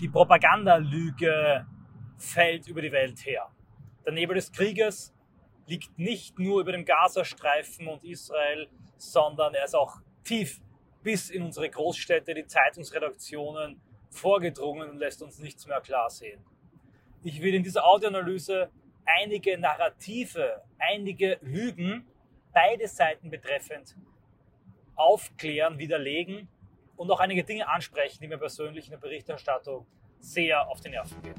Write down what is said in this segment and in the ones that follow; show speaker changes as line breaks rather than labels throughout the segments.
Die Propagandalüge fällt über die Welt her. Der Nebel des Krieges liegt nicht nur über dem Gazastreifen und Israel, sondern er ist auch tief bis in unsere Großstädte, die Zeitungsredaktionen vorgedrungen und lässt uns nichts mehr klar sehen. Ich will in dieser Audioanalyse einige Narrative, einige Lügen, beide Seiten betreffend, aufklären, widerlegen und auch einige Dinge ansprechen, die mir persönlich in der Berichterstattung sehr auf die Nerven gehen.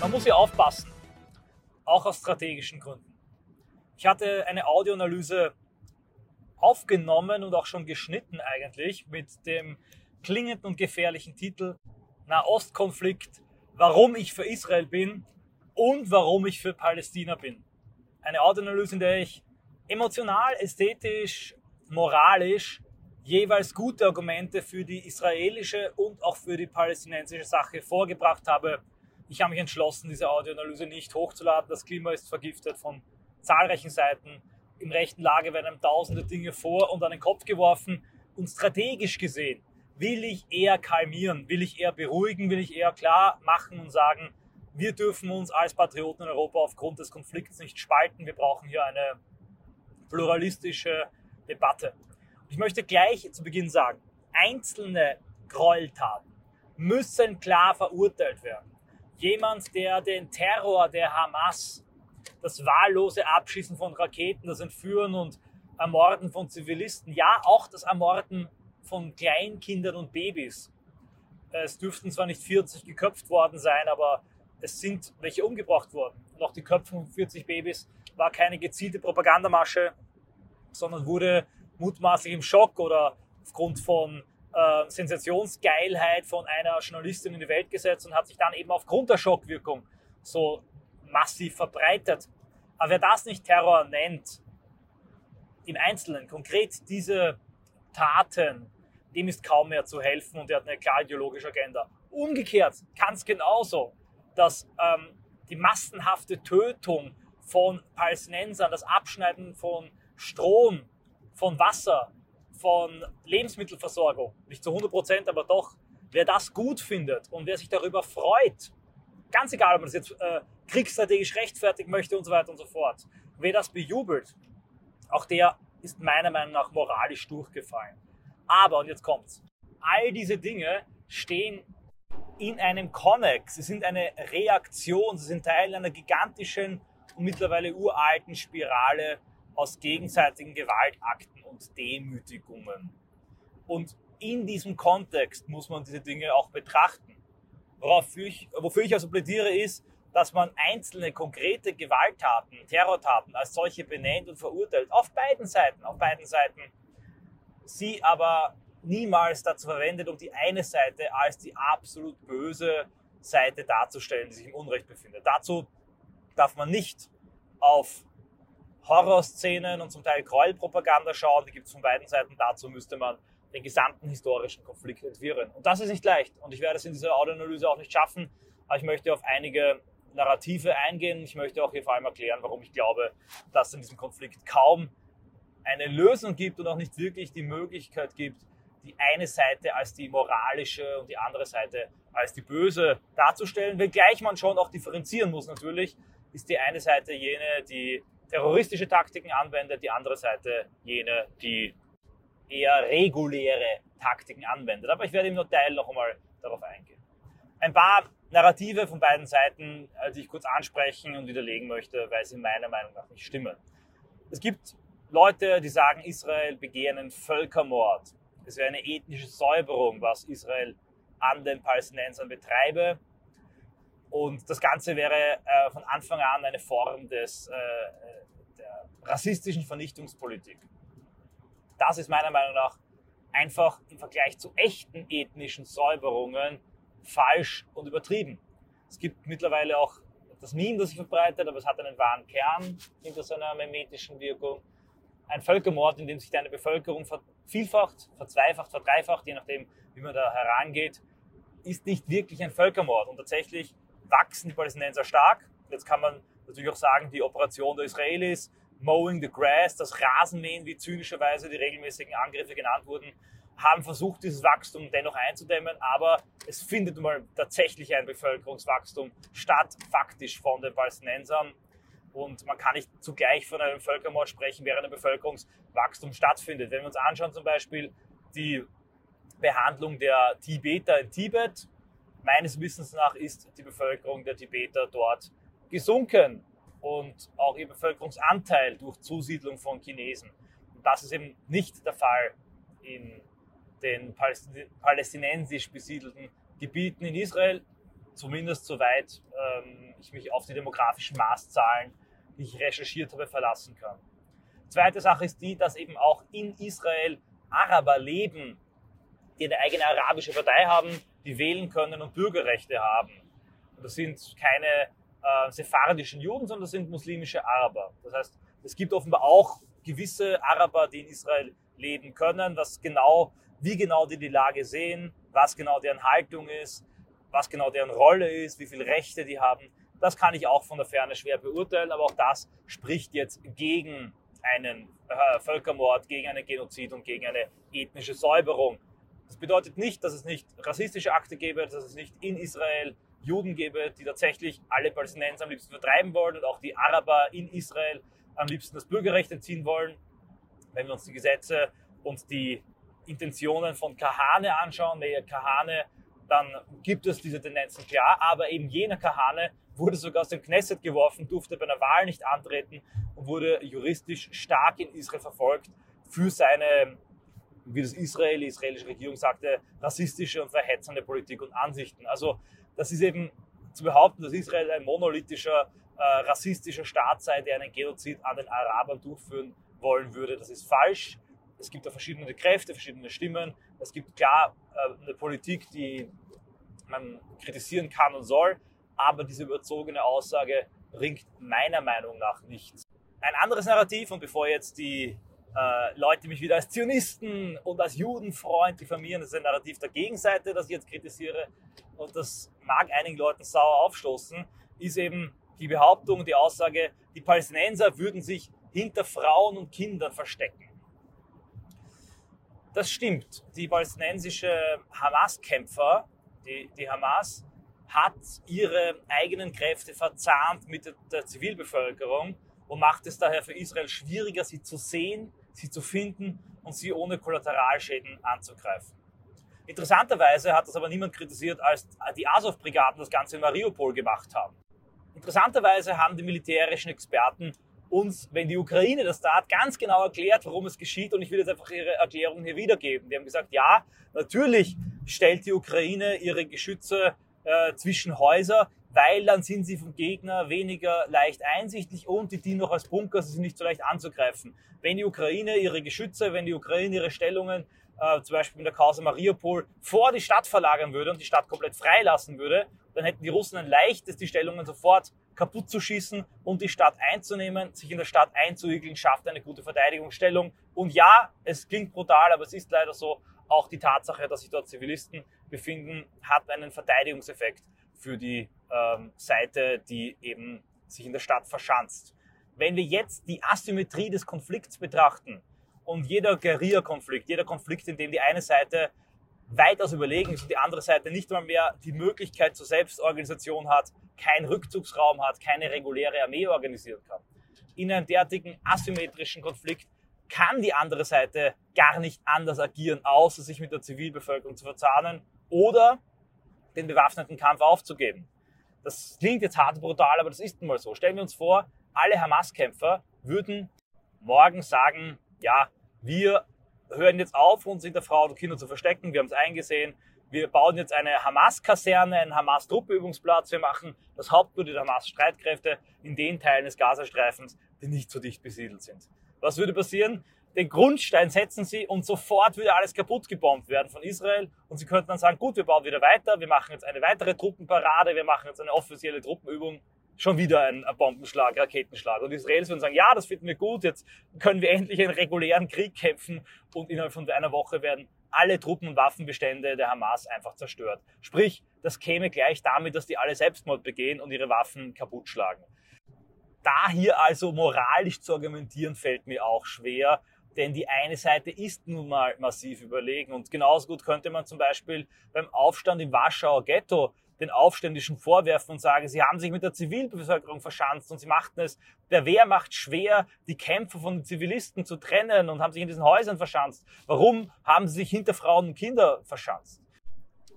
Man muss hier aufpassen, auch aus strategischen Gründen. Ich hatte eine Audioanalyse aufgenommen und auch schon geschnitten eigentlich mit dem klingenden und gefährlichen Titel Nahostkonflikt, warum ich für Israel bin und warum ich für Palästina bin. Eine Audioanalyse, in der ich emotional, ästhetisch, moralisch jeweils gute Argumente für die israelische und auch für die palästinensische Sache vorgebracht habe. Ich habe mich entschlossen, diese Audioanalyse nicht hochzuladen. Das Klima ist vergiftet von zahlreichen Seiten. Im rechten Lager werden einem tausende Dinge vor und an den Kopf geworfen. Und strategisch gesehen will ich eher kalmieren, will ich eher beruhigen, will ich eher klar machen und sagen, wir dürfen uns als Patrioten in Europa aufgrund des Konflikts nicht spalten. Wir brauchen hier eine pluralistische Debatte. Ich möchte gleich zu Beginn sagen, einzelne Gräueltaten müssen klar verurteilt werden. Jemand, der den Terror der Hamas, das wahllose Abschießen von Raketen, das Entführen und Ermorden von Zivilisten, ja auch das Ermorden von Kleinkindern und Babys. Es dürften zwar nicht 40 geköpft worden sein, aber es sind welche umgebracht worden. Und auch die Köpfung von 40 Babys war keine gezielte Propagandamasche, sondern wurde mutmaßlich im Schock oder aufgrund von äh, Sensationsgeilheit von einer Journalistin in die Welt gesetzt und hat sich dann eben aufgrund der Schockwirkung so massiv verbreitet. Aber wer das nicht Terror nennt, im Einzelnen, konkret diese Taten, dem ist kaum mehr zu helfen und er hat eine klar ideologische Agenda. Umgekehrt kann es genauso, dass ähm, die massenhafte Tötung von Palästinensern, das Abschneiden von Strom, von Wasser, von Lebensmittelversorgung, nicht zu 100 Prozent, aber doch, wer das gut findet und wer sich darüber freut, ganz egal, ob man das jetzt äh, kriegsstrategisch rechtfertigen möchte und so weiter und so fort, wer das bejubelt, auch der ist meiner Meinung nach moralisch durchgefallen. Aber, und jetzt kommt's, all diese Dinge stehen in einem Konnex. Sie sind eine Reaktion, sie sind Teil einer gigantischen und mittlerweile uralten Spirale aus gegenseitigen Gewaltakten und Demütigungen. Und in diesem Kontext muss man diese Dinge auch betrachten. Wofür ich, wofür ich also plädiere, ist, dass man einzelne konkrete Gewalttaten, Terrortaten als solche benennt und verurteilt. Auf beiden Seiten, auf beiden Seiten sie aber niemals dazu verwendet, um die eine Seite als die absolut böse Seite darzustellen, die sich im Unrecht befindet. Dazu darf man nicht auf Horrorszenen und zum Teil Gräuelpropaganda schauen, die gibt es von beiden Seiten. Dazu müsste man den gesamten historischen Konflikt entwirren. Und das ist nicht leicht. Und ich werde es in dieser Audioanalyse auch nicht schaffen. Aber ich möchte auf einige Narrative eingehen. Ich möchte auch hier vor allem erklären, warum ich glaube, dass in diesem Konflikt kaum eine Lösung gibt und auch nicht wirklich die Möglichkeit gibt, die eine Seite als die moralische und die andere Seite als die böse darzustellen, wenngleich man schon auch differenzieren muss natürlich, ist die eine Seite jene, die terroristische Taktiken anwendet, die andere Seite jene, die eher reguläre Taktiken anwendet. Aber ich werde im Detail noch einmal darauf eingehen. Ein paar Narrative von beiden Seiten, äh, die ich kurz ansprechen und widerlegen möchte, weil sie meiner Meinung nach nicht stimmen. Es gibt Leute, die sagen, Israel begehe einen Völkermord. Es wäre eine ethnische Säuberung, was Israel an den Palästinensern betreibe. Und das Ganze wäre äh, von Anfang an eine Form des, äh, der rassistischen Vernichtungspolitik. Das ist meiner Meinung nach einfach im Vergleich zu echten ethnischen Säuberungen falsch und übertrieben. Es gibt mittlerweile auch das Meme, das sich verbreitet, aber es hat einen wahren Kern hinter seiner memetischen Wirkung ein Völkermord, in dem sich deine Bevölkerung vervielfacht, verzweifacht, verdreifacht, je nachdem, wie man da herangeht, ist nicht wirklich ein Völkermord. Und tatsächlich wachsen die Palästinenser stark. Jetzt kann man natürlich auch sagen, die Operation der Israelis, Mowing the Grass, das Rasenmähen, wie zynischerweise die regelmäßigen Angriffe genannt wurden, haben versucht, dieses Wachstum dennoch einzudämmen, aber es findet mal tatsächlich ein Bevölkerungswachstum statt, faktisch von den Palästinensern. Und man kann nicht zugleich von einem Völkermord sprechen, während ein Bevölkerungswachstum stattfindet. Wenn wir uns anschauen, zum Beispiel die Behandlung der Tibeter in Tibet, meines Wissens nach ist die Bevölkerung der Tibeter dort gesunken und auch ihr Bevölkerungsanteil durch Zusiedlung von Chinesen. Und das ist eben nicht der Fall in den palästinensisch besiedelten Gebieten in Israel, zumindest soweit ähm, ich mich auf die demografischen Maßzahlen, die ich recherchiert habe, verlassen kann. Zweite Sache ist die, dass eben auch in Israel Araber leben, die eine eigene arabische Partei haben, die wählen können und Bürgerrechte haben. Und das sind keine äh, sephardischen Juden, sondern das sind muslimische Araber. Das heißt, es gibt offenbar auch gewisse Araber, die in Israel leben können, was genau, wie genau die die Lage sehen, was genau deren Haltung ist, was genau deren Rolle ist, wie viele Rechte die haben. Das kann ich auch von der Ferne schwer beurteilen, aber auch das spricht jetzt gegen einen äh, Völkermord, gegen einen Genozid und gegen eine ethnische Säuberung. Das bedeutet nicht, dass es nicht rassistische Akte gäbe, dass es nicht in Israel Juden gäbe, die tatsächlich alle Palästinenser am liebsten vertreiben wollen und auch die Araber in Israel am liebsten das Bürgerrecht entziehen wollen. Wenn wir uns die Gesetze und die Intentionen von Kahane anschauen, Meir Kahane, dann gibt es diese Tendenzen klar, aber eben jener Kahane wurde sogar aus dem Knesset geworfen, durfte bei einer Wahl nicht antreten und wurde juristisch stark in Israel verfolgt für seine wie das Israel, die israelische Regierung sagte, rassistische und verhetzende Politik und Ansichten. Also das ist eben zu behaupten, dass Israel ein monolithischer, äh, rassistischer Staat sei, der einen Genozid an den Arabern durchführen wollen würde. Das ist falsch. Es gibt da verschiedene Kräfte, verschiedene Stimmen. Es gibt klar äh, eine Politik, die man kritisieren kann und soll, aber diese überzogene Aussage bringt meiner Meinung nach nichts. Ein anderes Narrativ, und bevor jetzt die äh, Leute mich wieder als Zionisten und als Judenfreund diffamieren. Das ist ein Narrativ der Gegenseite, das ich jetzt kritisiere. Und das mag einigen Leuten sauer aufstoßen, ist eben die Behauptung, die Aussage, die Palästinenser würden sich hinter Frauen und Kindern verstecken. Das stimmt. Die palästinensische Hamas-Kämpfer, die, die Hamas, hat ihre eigenen Kräfte verzahnt mit der Zivilbevölkerung und macht es daher für Israel schwieriger, sie zu sehen, sie zu finden und sie ohne Kollateralschäden anzugreifen. Interessanterweise hat das aber niemand kritisiert, als die Azov-Brigaden das Ganze in Mariupol gemacht haben. Interessanterweise haben die militärischen Experten uns, wenn die Ukraine das tat, ganz genau erklärt, warum es geschieht. Und ich will jetzt einfach ihre Erklärung hier wiedergeben. Die haben gesagt, ja, natürlich stellt die Ukraine ihre Geschütze äh, zwischen Häuser, weil dann sind sie vom Gegner weniger leicht einsichtlich und die dienen noch als Bunker, sie sind nicht so leicht anzugreifen. Wenn die Ukraine ihre Geschütze, wenn die Ukraine ihre Stellungen, äh, zum Beispiel in der Causa Mariupol, vor die Stadt verlagern würde und die Stadt komplett freilassen würde, dann hätten die Russen ein leichtes, die Stellungen sofort kaputt zu schießen und die Stadt einzunehmen, sich in der Stadt einzuigeln, schafft eine gute Verteidigungsstellung. Und ja, es klingt brutal, aber es ist leider so, auch die Tatsache, dass sich dort Zivilisten befinden, hat einen Verteidigungseffekt für die ähm, Seite, die eben sich in der Stadt verschanzt. Wenn wir jetzt die Asymmetrie des Konflikts betrachten und jeder Guerilla-Konflikt, jeder Konflikt, in dem die eine Seite weitaus überlegen ist und die andere Seite nicht mal mehr die Möglichkeit zur Selbstorganisation hat, keinen Rückzugsraum hat, keine reguläre Armee organisieren kann. In einem derartigen asymmetrischen Konflikt kann die andere Seite gar nicht anders agieren, außer sich mit der Zivilbevölkerung zu verzahnen oder den bewaffneten Kampf aufzugeben. Das klingt jetzt hart brutal, aber das ist nun mal so. Stellen wir uns vor, alle Hamas-Kämpfer würden morgen sagen, ja, wir hören jetzt auf, uns hinter Frauen und Kinder zu verstecken, wir haben es eingesehen, wir bauen jetzt eine Hamas-Kaserne, einen Hamas-Truppenübungsplatz, wir machen das Hauptquartier der Hamas-Streitkräfte in den Teilen des Gazastreifens, die nicht so dicht besiedelt sind. Was würde passieren? den Grundstein setzen sie und sofort würde alles kaputt gebombt werden von Israel. Und sie könnten dann sagen, gut, wir bauen wieder weiter, wir machen jetzt eine weitere Truppenparade, wir machen jetzt eine offizielle Truppenübung, schon wieder ein Bombenschlag, Raketenschlag. Und die Israelis würden sagen, ja, das finden wir gut, jetzt können wir endlich einen regulären Krieg kämpfen und innerhalb von einer Woche werden alle Truppen- und Waffenbestände der Hamas einfach zerstört. Sprich, das käme gleich damit, dass die alle Selbstmord begehen und ihre Waffen kaputt schlagen. Da hier also moralisch zu argumentieren, fällt mir auch schwer, denn die eine Seite ist nun mal massiv überlegen. Und genauso gut könnte man zum Beispiel beim Aufstand im Warschauer Ghetto den Aufständischen vorwerfen und sagen, sie haben sich mit der Zivilbevölkerung verschanzt und sie machten es der Wehrmacht schwer, die Kämpfer von den Zivilisten zu trennen und haben sich in diesen Häusern verschanzt. Warum haben sie sich hinter Frauen und Kinder verschanzt?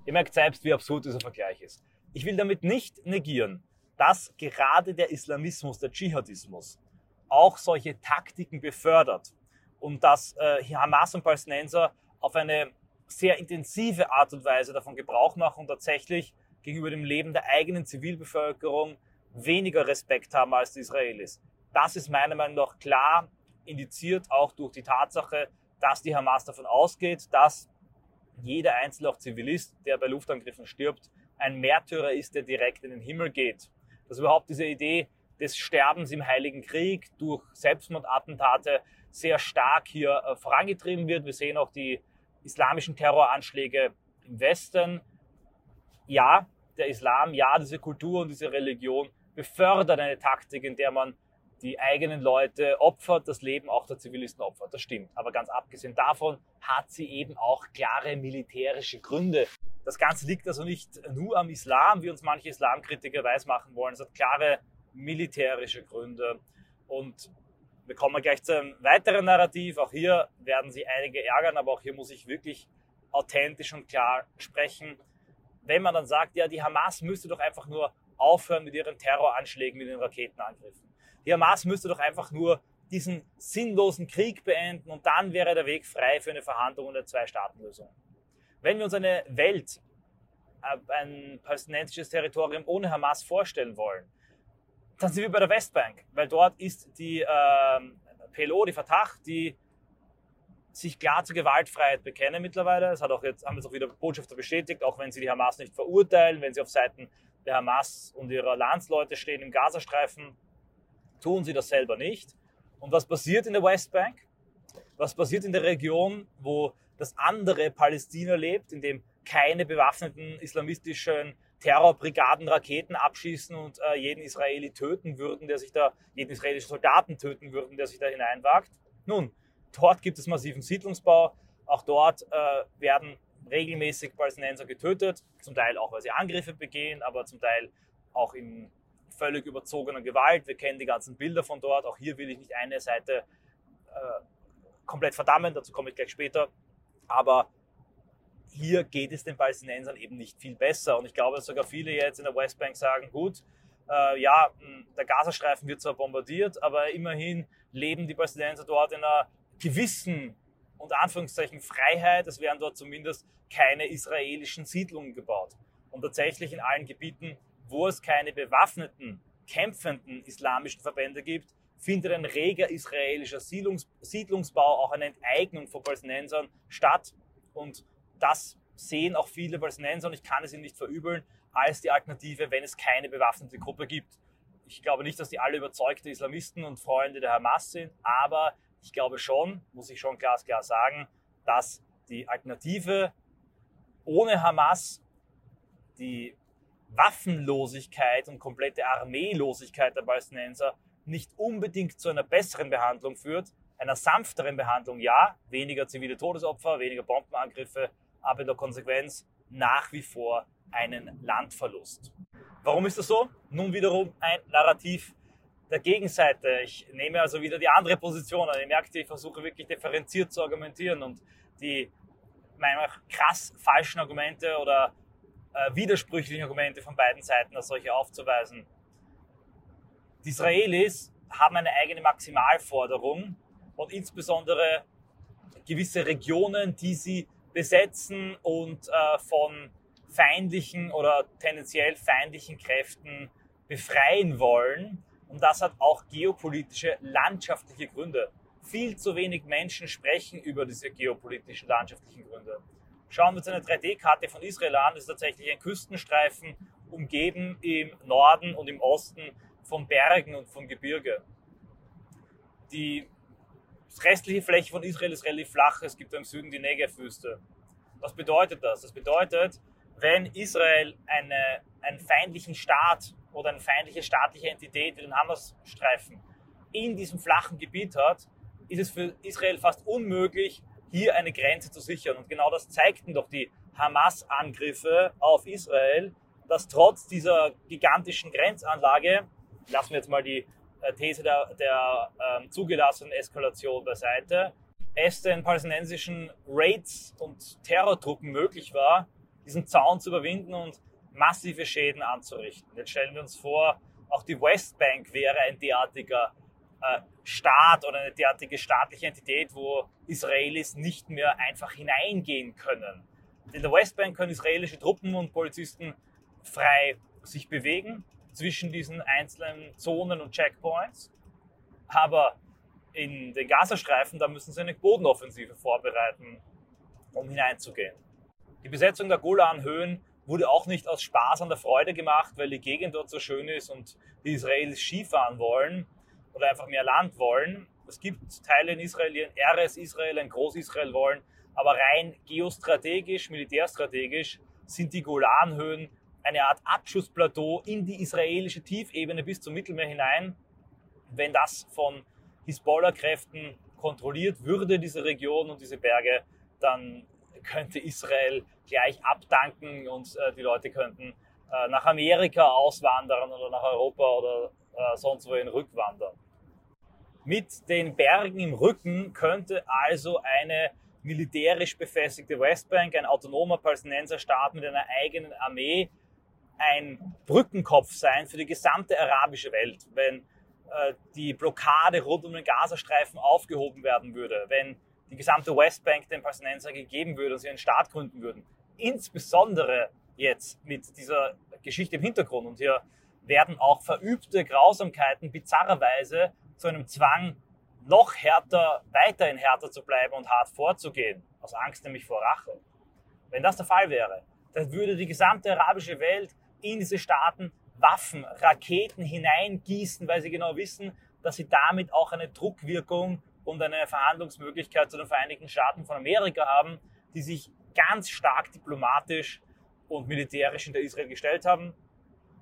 Ihr merkt selbst, wie absurd dieser Vergleich ist. Ich will damit nicht negieren, dass gerade der Islamismus, der Dschihadismus, auch solche Taktiken befördert und dass äh, Hamas und Palästinenser auf eine sehr intensive Art und Weise davon Gebrauch machen und tatsächlich gegenüber dem Leben der eigenen Zivilbevölkerung weniger Respekt haben als die Israelis. Das ist meiner Meinung nach klar indiziert, auch durch die Tatsache, dass die Hamas davon ausgeht, dass jeder einzelne auch Zivilist, der bei Luftangriffen stirbt, ein Märtyrer ist, der direkt in den Himmel geht. Dass überhaupt diese Idee des Sterbens im Heiligen Krieg durch Selbstmordattentate sehr stark hier äh, vorangetrieben wird. Wir sehen auch die islamischen Terroranschläge im Westen. Ja, der Islam, ja, diese Kultur und diese Religion befördert eine Taktik, in der man die eigenen Leute opfert, das Leben auch der Zivilisten opfert. Das stimmt. Aber ganz abgesehen davon hat sie eben auch klare militärische Gründe. Das Ganze liegt also nicht nur am Islam, wie uns manche Islamkritiker weismachen wollen. Es hat klare militärische Gründe. Und wir kommen gleich zu einem weiteren Narrativ. Auch hier werden Sie einige ärgern, aber auch hier muss ich wirklich authentisch und klar sprechen. Wenn man dann sagt, ja, die Hamas müsste doch einfach nur aufhören mit ihren Terroranschlägen, mit den Raketenangriffen. Die Hamas müsste doch einfach nur diesen sinnlosen Krieg beenden und dann wäre der Weg frei für eine Verhandlung und eine Zwei-Staaten-Lösung. Wenn wir uns eine Welt, äh, ein palästinensisches Territorium ohne Hamas vorstellen wollen, dann sind wir bei der Westbank, weil dort ist die äh, PLO, die Fatah, die sich klar zur Gewaltfreiheit bekennen mittlerweile. Das hat auch jetzt, haben jetzt auch wieder Botschafter bestätigt, auch wenn sie die Hamas nicht verurteilen, wenn sie auf Seiten der Hamas und ihrer Landsleute stehen im Gazastreifen, tun sie das selber nicht. Und was passiert in der Westbank? Was passiert in der Region, wo das andere Palästina lebt, in dem keine bewaffneten islamistischen Terrorbrigaden Raketen abschießen und äh, jeden Israeli töten würden, der sich da, jeden israelischen Soldaten töten würden, der sich da hineinwagt? Nun, dort gibt es massiven Siedlungsbau. Auch dort äh, werden regelmäßig Palästinenser getötet, zum Teil auch, weil sie Angriffe begehen, aber zum Teil auch in völlig überzogener Gewalt. Wir kennen die ganzen Bilder von dort. Auch hier will ich nicht eine Seite äh, komplett verdammen, dazu komme ich gleich später. Aber hier geht es den Palästinensern eben nicht viel besser. Und ich glaube, dass sogar viele jetzt in der Westbank sagen, gut, äh, ja, der Gazastreifen wird zwar bombardiert, aber immerhin leben die Palästinenser dort in einer gewissen unter Anführungszeichen Freiheit. Es werden dort zumindest keine israelischen Siedlungen gebaut. Und tatsächlich in allen Gebieten, wo es keine bewaffneten, kämpfenden islamischen Verbände gibt, findet ein reger israelischer Siedlungs Siedlungsbau, auch eine Enteignung von Palästinensern statt. Und das sehen auch viele Palästinenser, und ich kann es ihnen nicht verübeln, als die Alternative, wenn es keine bewaffnete Gruppe gibt. Ich glaube nicht, dass die alle überzeugte Islamisten und Freunde der Hamas sind, aber ich glaube schon, muss ich schon glasklar sagen, dass die Alternative ohne Hamas die Waffenlosigkeit und komplette Armeelosigkeit der Palästinenser nicht unbedingt zu einer besseren Behandlung führt, einer sanfteren Behandlung ja, weniger zivile Todesopfer, weniger Bombenangriffe, aber in der Konsequenz nach wie vor einen Landverlust. Warum ist das so? Nun wiederum ein Narrativ der Gegenseite. Ich nehme also wieder die andere Position. Also ihr merkt, ich versuche wirklich differenziert zu argumentieren und die meiner krass falschen Argumente oder äh, widersprüchlichen Argumente von beiden Seiten als solche aufzuweisen. Die Israelis haben eine eigene Maximalforderung und insbesondere gewisse Regionen, die sie besetzen und äh, von feindlichen oder tendenziell feindlichen Kräften befreien wollen. Und das hat auch geopolitische, landschaftliche Gründe. Viel zu wenig Menschen sprechen über diese geopolitischen, landschaftlichen Gründe. Schauen wir uns eine 3D-Karte von Israel an. Das ist tatsächlich ein Küstenstreifen, umgeben im Norden und im Osten von Bergen und von Gebirge. Die restliche Fläche von Israel ist relativ flach. Es gibt im Süden die Negev-Wüste. Was bedeutet das? Das bedeutet, wenn Israel eine, einen feindlichen Staat oder eine feindliche staatliche Entität wie den Hamas-Streifen in diesem flachen Gebiet hat, ist es für Israel fast unmöglich, hier eine Grenze zu sichern. Und genau das zeigten doch die Hamas-Angriffe auf Israel, dass trotz dieser gigantischen Grenzanlage, lassen wir jetzt mal die äh, These der, der ähm, zugelassenen Eskalation beiseite, es den palästinensischen Raids und Terrortruppen möglich war, diesen Zaun zu überwinden und massive Schäden anzurichten. Jetzt stellen wir uns vor, auch die Westbank wäre ein derartiger äh, Staat oder eine derartige staatliche Entität, wo Israelis nicht mehr einfach hineingehen können. In der Westbank können israelische Truppen und Polizisten frei sich bewegen zwischen diesen einzelnen Zonen und Checkpoints. Aber in den Gazastreifen, da müssen sie eine Bodenoffensive vorbereiten, um hineinzugehen. Die Besetzung der Golanhöhen wurde auch nicht aus Spaß an der Freude gemacht, weil die Gegend dort so schön ist und die Israelis Skifahren wollen oder einfach mehr Land wollen. Es gibt Teile in Israel, die ein RS Israel, ein Groß-Israel wollen, aber rein geostrategisch, militärstrategisch sind die Golanhöhen eine Art Abschussplateau in die israelische Tiefebene bis zum Mittelmeer hinein. Wenn das von Hisbollah-Kräften kontrolliert würde, diese Region und diese Berge, dann könnte Israel gleich abdanken und äh, die Leute könnten äh, nach Amerika auswandern oder nach Europa oder äh, sonst wohin rückwandern. Mit den Bergen im Rücken könnte also eine militärisch befestigte Westbank, ein autonomer Palästinenserstaat mit einer eigenen Armee, ein Brückenkopf sein für die gesamte arabische Welt, wenn äh, die Blockade rund um den Gazastreifen aufgehoben werden würde, wenn die gesamte Westbank den Palästinensern gegeben würde und sie einen Staat gründen würden. Insbesondere jetzt mit dieser Geschichte im Hintergrund. Und hier werden auch verübte Grausamkeiten bizarrerweise zu einem Zwang, noch härter, weiterhin härter zu bleiben und hart vorzugehen, aus Angst nämlich vor Rache. Wenn das der Fall wäre, dann würde die gesamte arabische Welt in diese Staaten Waffen, Raketen hineingießen, weil sie genau wissen, dass sie damit auch eine Druckwirkung und eine Verhandlungsmöglichkeit zu den Vereinigten Staaten von Amerika haben, die sich ganz stark diplomatisch und militärisch hinter Israel gestellt haben.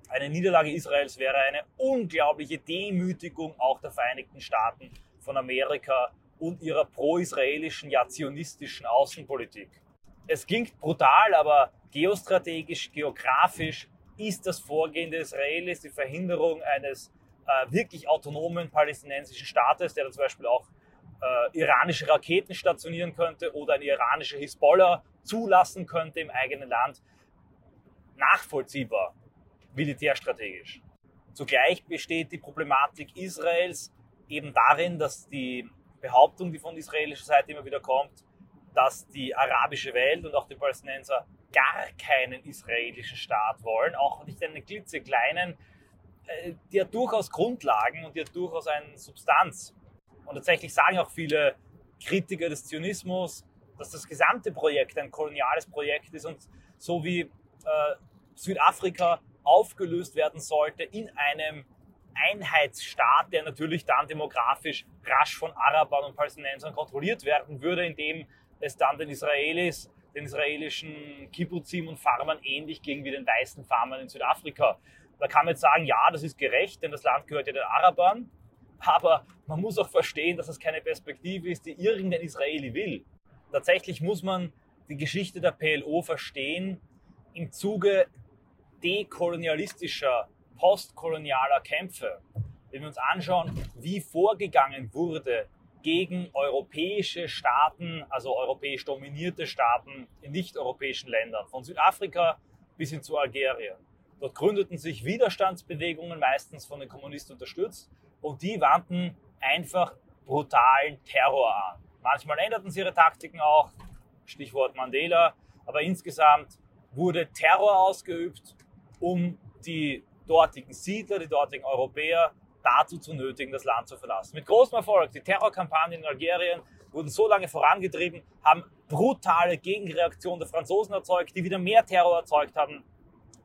Eine Niederlage Israels wäre eine unglaubliche Demütigung auch der Vereinigten Staaten von Amerika und ihrer pro-israelischen, ja zionistischen Außenpolitik. Es klingt brutal, aber geostrategisch, geografisch ist das Vorgehen der Israelis die Verhinderung eines äh, wirklich autonomen palästinensischen Staates, der zum Beispiel auch äh, iranische Raketen stationieren könnte oder eine iranische Hisbollah zulassen könnte im eigenen Land, nachvollziehbar, militärstrategisch. Zugleich besteht die Problematik Israels eben darin, dass die Behauptung, die von israelischer Seite immer wieder kommt, dass die arabische Welt und auch die Palästinenser gar keinen israelischen Staat wollen, auch nicht einen klitzekleinen, äh, die hat durchaus Grundlagen und die hat durchaus eine Substanz. Und tatsächlich sagen auch viele Kritiker des Zionismus, dass das gesamte Projekt ein koloniales Projekt ist und so wie äh, Südafrika aufgelöst werden sollte in einem Einheitsstaat, der natürlich dann demografisch rasch von Arabern und Palästinensern kontrolliert werden würde, indem es dann den Israelis, den israelischen Kibbuzim und Farmern ähnlich ging wie den weißen Farmern in Südafrika. Da kann man jetzt sagen, ja, das ist gerecht, denn das Land gehört ja den Arabern. Aber man muss auch verstehen, dass es keine Perspektive ist, die irgendein Israeli will. Tatsächlich muss man die Geschichte der PLO verstehen im Zuge dekolonialistischer, postkolonialer Kämpfe. Wenn wir uns anschauen, wie vorgegangen wurde gegen europäische Staaten, also europäisch dominierte Staaten in nicht-europäischen Ländern, von Südafrika bis hin zu Algerien. Dort gründeten sich Widerstandsbewegungen, meistens von den Kommunisten unterstützt, und die wandten einfach brutalen Terror an. Manchmal änderten sie ihre Taktiken auch, Stichwort Mandela, aber insgesamt wurde Terror ausgeübt, um die dortigen Siedler, die dortigen Europäer dazu zu nötigen, das Land zu verlassen. Mit großem Erfolg. Die Terrorkampagnen in Algerien wurden so lange vorangetrieben, haben brutale Gegenreaktionen der Franzosen erzeugt, die wieder mehr Terror erzeugt haben,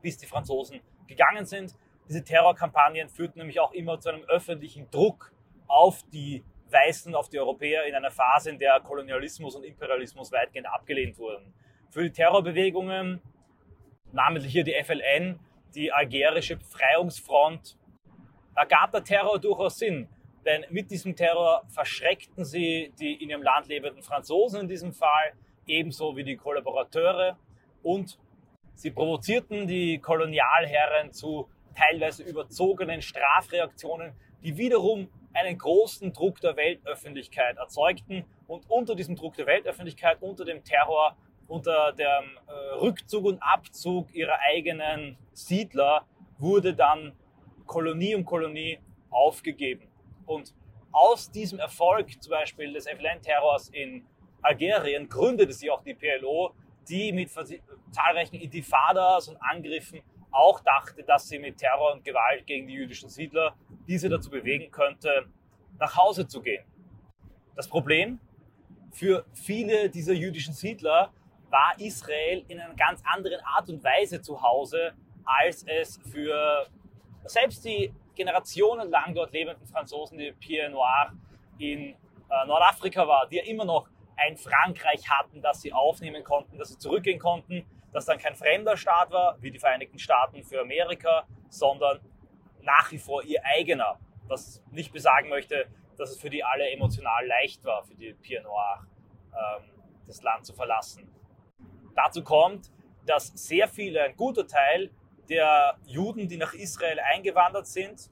bis die Franzosen gegangen sind. Diese Terrorkampagnen führten nämlich auch immer zu einem öffentlichen Druck auf die Weißen, auf die Europäer in einer Phase, in der Kolonialismus und Imperialismus weitgehend abgelehnt wurden. für die Terrorbewegungen, namentlich hier die FLN, die algerische Befreiungsfront, ergab der Terror durchaus Sinn. Denn mit diesem Terror verschreckten sie die in ihrem Land lebenden Franzosen in diesem Fall, ebenso wie die Kollaborateure und sie provozierten die Kolonialherren zu teilweise überzogenen Strafreaktionen, die wiederum einen großen Druck der Weltöffentlichkeit erzeugten und unter diesem Druck der Weltöffentlichkeit, unter dem Terror, unter dem äh, Rückzug und Abzug ihrer eigenen Siedler wurde dann Kolonie um Kolonie aufgegeben. Und aus diesem Erfolg zum Beispiel des FLN-Terrors in Algerien gründete sich auch die PLO, die mit zahlreichen Intifadas und Angriffen auch dachte, dass sie mit Terror und Gewalt gegen die jüdischen Siedler diese dazu bewegen könnte, nach Hause zu gehen. Das Problem für viele dieser jüdischen Siedler war Israel in einer ganz anderen Art und Weise zu Hause, als es für selbst die generationenlang dort lebenden Franzosen, die Pierre Noir in äh, Nordafrika war, die ja immer noch ein Frankreich hatten, das sie aufnehmen konnten, dass sie zurückgehen konnten, das dann kein fremder Staat war, wie die Vereinigten Staaten für Amerika, sondern nach wie vor ihr eigener. Was nicht besagen möchte, dass es für die alle emotional leicht war, für die Pierre Noir ähm, das Land zu verlassen. Dazu kommt, dass sehr viele, ein guter Teil der Juden, die nach Israel eingewandert sind,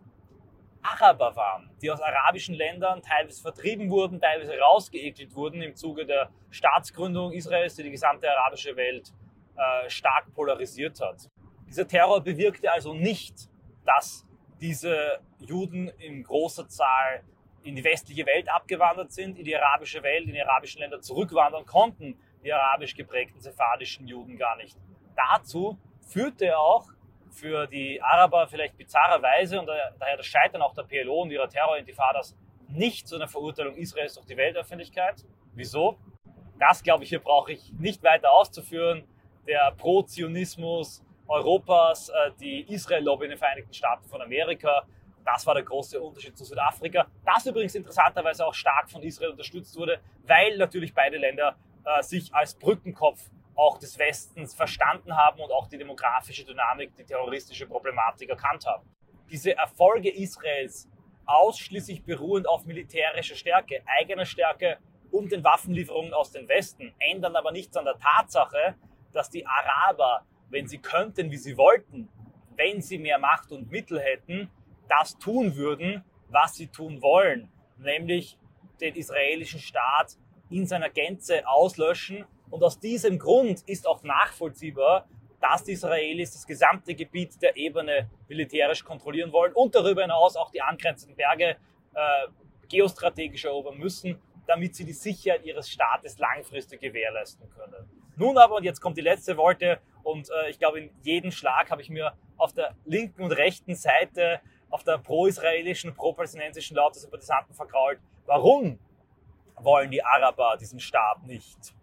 Araber waren, die aus arabischen Ländern teilweise vertrieben wurden, teilweise rausgeekelt wurden im Zuge der Staatsgründung Israels, die die gesamte arabische Welt äh, stark polarisiert hat. Dieser Terror bewirkte also nicht, dass diese Juden in großer Zahl in die westliche Welt abgewandert sind, in die arabische Welt, in die arabischen Länder zurückwandern konnten, die arabisch geprägten sephardischen Juden gar nicht. Dazu führte auch für die Araber vielleicht bizarrerweise und daher das Scheitern auch der PLO und ihrer Terrorintifadas nicht zu einer Verurteilung Israels durch die Weltöffentlichkeit. Wieso? Das, glaube ich, hier brauche ich nicht weiter auszuführen. Der Pro-Zionismus Europas, äh, die Israel-Lobby in den Vereinigten Staaten von Amerika, das war der große Unterschied zu Südafrika. Das übrigens interessanterweise auch stark von Israel unterstützt wurde, weil natürlich beide Länder äh, sich als Brückenkopf auch des Westens verstanden haben und auch die demografische Dynamik, die terroristische Problematik erkannt haben. Diese Erfolge Israels ausschließlich beruhend auf militärischer Stärke, eigener Stärke und den Waffenlieferungen aus dem Westen, ändern aber nichts an der Tatsache, dass die Araber, wenn sie könnten, wie sie wollten, wenn sie mehr Macht und Mittel hätten, das tun würden, was sie tun wollen, nämlich den israelischen Staat in seiner Gänze auslöschen und aus diesem Grund ist auch nachvollziehbar, dass die Israelis das gesamte Gebiet der Ebene militärisch kontrollieren wollen und darüber hinaus auch die angrenzenden Berge äh, geostrategisch erobern müssen, damit sie die Sicherheit ihres Staates langfristig gewährleisten können. Nun aber, und jetzt kommt die letzte Wolte, und äh, ich glaube, in jedem Schlag habe ich mir auf der linken und rechten Seite, auf der pro-israelischen, pro-palästinensischen Laut der Sympathisanten verkrault. Warum wollen die Araber diesen Staat nicht?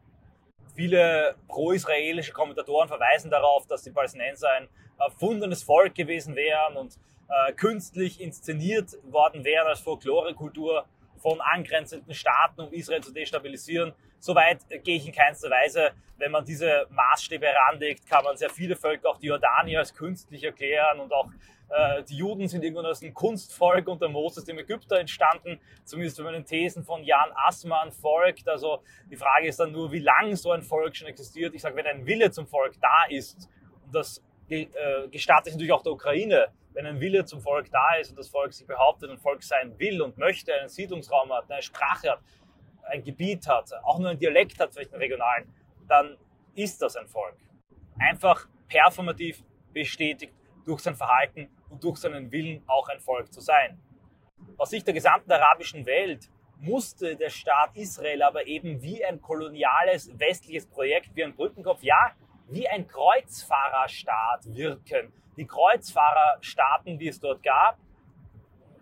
Viele pro-israelische Kommentatoren verweisen darauf, dass die Palästinenser ein erfundenes Volk gewesen wären und äh, künstlich inszeniert worden wären als Folklorekultur von angrenzenden Staaten, um Israel zu destabilisieren. Soweit gehe ich in keinster Weise. Wenn man diese Maßstäbe heranlegt, kann man sehr viele Völker, auch die Jordanier, als künstlich erklären und auch äh, die Juden sind irgendwann aus einem Kunstvolk unter Moses, dem Ägypter, entstanden. Zumindest wenn man den Thesen von Jan Assmann folgt. Also die Frage ist dann nur, wie lang so ein Volk schon existiert. Ich sage, wenn ein Wille zum Volk da ist, und das äh, gestattet natürlich auch der Ukraine, wenn ein Wille zum Volk da ist und das Volk sich behauptet, ein Volk sein will und möchte, einen Siedlungsraum hat, eine Sprache hat, ein Gebiet hat, auch nur ein Dialekt hat, vielleicht einen regionalen, dann ist das ein Volk. Einfach performativ bestätigt durch sein Verhalten und durch seinen Willen auch ein Volk zu sein. Aus Sicht der gesamten arabischen Welt musste der Staat Israel aber eben wie ein koloniales westliches Projekt, wie ein Brückenkopf, ja, wie ein Kreuzfahrerstaat wirken. Die Kreuzfahrerstaaten, die es dort gab,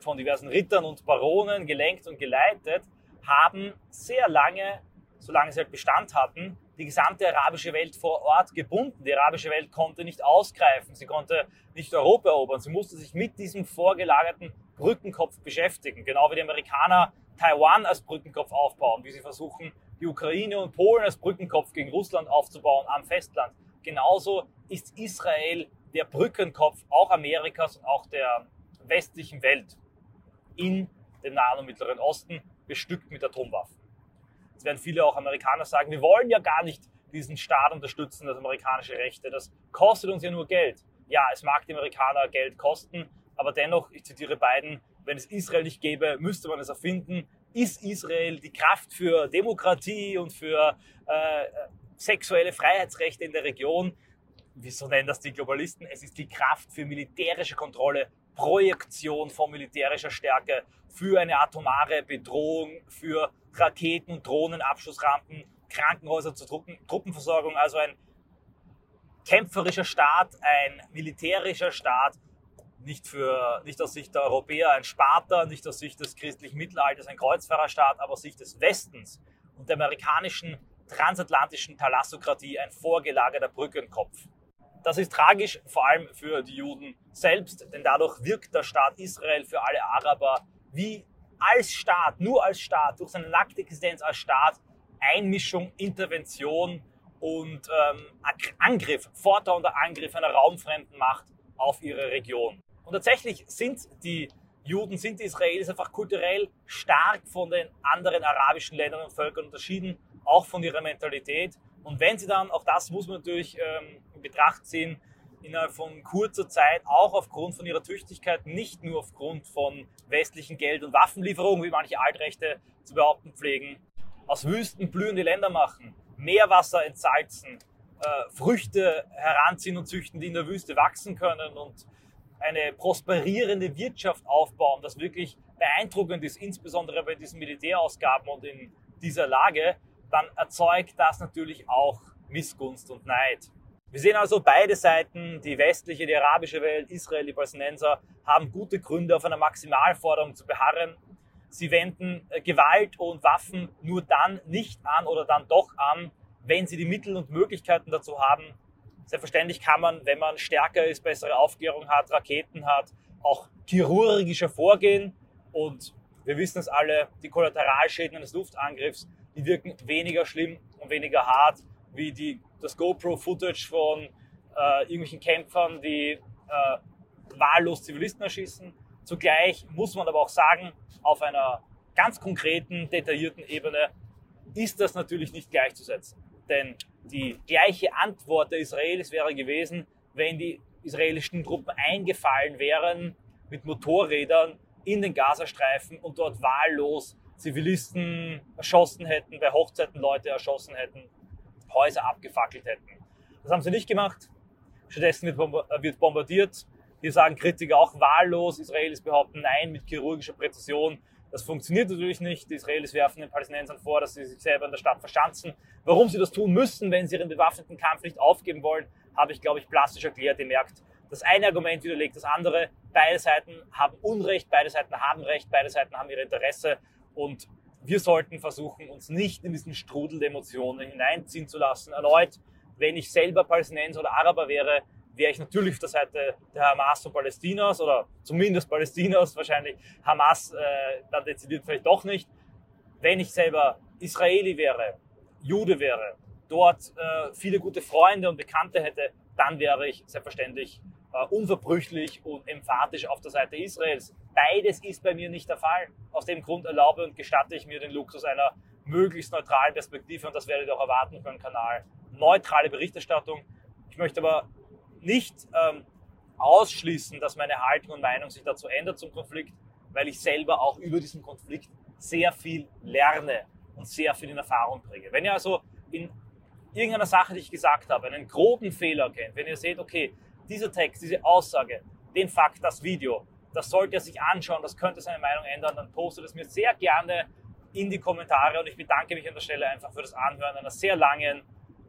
von diversen Rittern und Baronen gelenkt und geleitet, haben sehr lange, solange sie halt Bestand hatten, die gesamte arabische Welt vor Ort gebunden. Die arabische Welt konnte nicht ausgreifen, sie konnte nicht Europa erobern, sie musste sich mit diesem vorgelagerten Brückenkopf beschäftigen, genau wie die Amerikaner Taiwan als Brückenkopf aufbauen, wie sie versuchen, die Ukraine und Polen als Brückenkopf gegen Russland aufzubauen am Festland. Genauso ist Israel der Brückenkopf auch Amerikas und auch der westlichen Welt in dem Nahen und Mittleren Osten bestückt mit Atomwaffen. Jetzt werden viele auch Amerikaner sagen, wir wollen ja gar nicht diesen Staat unterstützen, das amerikanische Rechte. Das kostet uns ja nur Geld. Ja, es mag die Amerikaner Geld kosten, aber dennoch, ich zitiere Biden, wenn es Israel nicht gäbe, müsste man es erfinden. Ist Israel die Kraft für Demokratie und für äh, sexuelle Freiheitsrechte in der Region? Wieso nennen das die Globalisten? Es ist die Kraft für militärische Kontrolle, Projektion von militärischer Stärke, für eine atomare Bedrohung, für Raketen- und Drohnenabschussrampen, Krankenhäuser zur Truppen, Truppenversorgung, also ein kämpferischer Staat, ein militärischer Staat, nicht, für, nicht aus Sicht der Europäer ein Sparta, nicht aus Sicht des christlichen Mittelalters ein Kreuzfahrerstaat, aber aus Sicht des Westens und der amerikanischen transatlantischen Thalassokratie ein vorgelagerter Brückenkopf. Das ist tragisch, vor allem für die Juden selbst, denn dadurch wirkt der Staat Israel für alle Araber wie als Staat, nur als Staat, durch seine nackte Existenz als Staat, Einmischung, Intervention und ähm, Angriff, fortdauernder Angriff einer raumfremden Macht auf ihre Region. Und tatsächlich sind die Juden, sind die Israelis einfach kulturell stark von den anderen arabischen Ländern und Völkern unterschieden, auch von ihrer Mentalität. Und wenn sie dann, auch das muss man natürlich ähm, in Betracht ziehen, innerhalb von kurzer Zeit, auch aufgrund von ihrer Tüchtigkeit, nicht nur aufgrund von westlichen Geld- und Waffenlieferungen, wie manche Altrechte zu behaupten pflegen, aus Wüsten blühende Länder machen, Meerwasser entsalzen, äh, Früchte heranziehen und züchten, die in der Wüste wachsen können und eine prosperierende Wirtschaft aufbauen, das wirklich beeindruckend ist, insbesondere bei diesen Militärausgaben und in dieser Lage, dann erzeugt das natürlich auch Missgunst und Neid. Wir sehen also beide Seiten, die westliche, die arabische Welt, Israel, die Palästinenser, haben gute Gründe, auf einer Maximalforderung zu beharren. Sie wenden äh, Gewalt und Waffen nur dann nicht an oder dann doch an, wenn sie die Mittel und Möglichkeiten dazu haben. Selbstverständlich kann man, wenn man stärker ist, bessere Aufklärung hat, Raketen hat, auch chirurgischer vorgehen. Und wir wissen es alle, die Kollateralschäden eines Luftangriffs, die wirken weniger schlimm und weniger hart wie die, das GoPro-Footage von äh, irgendwelchen Kämpfern, die äh, wahllos Zivilisten erschießen. Zugleich muss man aber auch sagen, auf einer ganz konkreten, detaillierten Ebene ist das natürlich nicht gleichzusetzen. Denn die gleiche Antwort der Israelis wäre gewesen, wenn die israelischen Truppen eingefallen wären mit Motorrädern in den Gazastreifen und dort wahllos Zivilisten erschossen hätten, bei Hochzeiten Leute erschossen hätten, Häuser abgefackelt hätten. Das haben sie nicht gemacht. Stattdessen wird bombardiert. Hier sagen Kritiker auch wahllos. Israelis behaupten Nein mit chirurgischer Präzision. Das funktioniert natürlich nicht. Die Israelis werfen den Palästinensern vor, dass sie sich selber in der Stadt verschanzen. Warum sie das tun müssen, wenn sie ihren bewaffneten Kampf nicht aufgeben wollen, habe ich, glaube ich, plastisch erklärt. Ihr merkt, das eine Argument widerlegt das andere. Beide Seiten haben Unrecht, beide Seiten haben Recht, beide Seiten haben ihr Interesse. Und wir sollten versuchen, uns nicht in diesen Strudel der Emotionen hineinziehen zu lassen. Erneut, wenn ich selber Palästinenser oder Araber wäre, wäre ich natürlich auf der Seite der Hamas und Palästinas oder zumindest Palästinas, wahrscheinlich Hamas äh, dann dezidiert vielleicht doch nicht. Wenn ich selber Israeli wäre, Jude wäre, dort äh, viele gute Freunde und Bekannte hätte, dann wäre ich selbstverständlich äh, unverbrüchlich und emphatisch auf der Seite Israels. Beides ist bei mir nicht der Fall. Aus dem Grund erlaube und gestatte ich mir den Luxus einer möglichst neutralen Perspektive und das werdet ihr auch erwarten für einen Kanal. Neutrale Berichterstattung. Ich möchte aber nicht ähm, ausschließen, dass meine Haltung und Meinung sich dazu ändert zum Konflikt, weil ich selber auch über diesen Konflikt sehr viel lerne und sehr viel in Erfahrung bringe. Wenn ihr also in irgendeiner Sache, die ich gesagt habe, einen groben Fehler kennt, wenn ihr seht, okay, dieser Text, diese Aussage, den Fakt, das Video, das sollte er sich anschauen, das könnte seine Meinung ändern, dann postet es mir sehr gerne in die Kommentare und ich bedanke mich an der Stelle einfach für das Anhören einer sehr langen,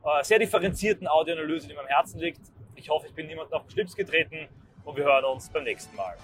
äh, sehr differenzierten Audioanalyse, die mir am Herzen liegt. Ich hoffe, ich bin niemandem auf den Schlips getreten und wir hören uns beim nächsten Mal.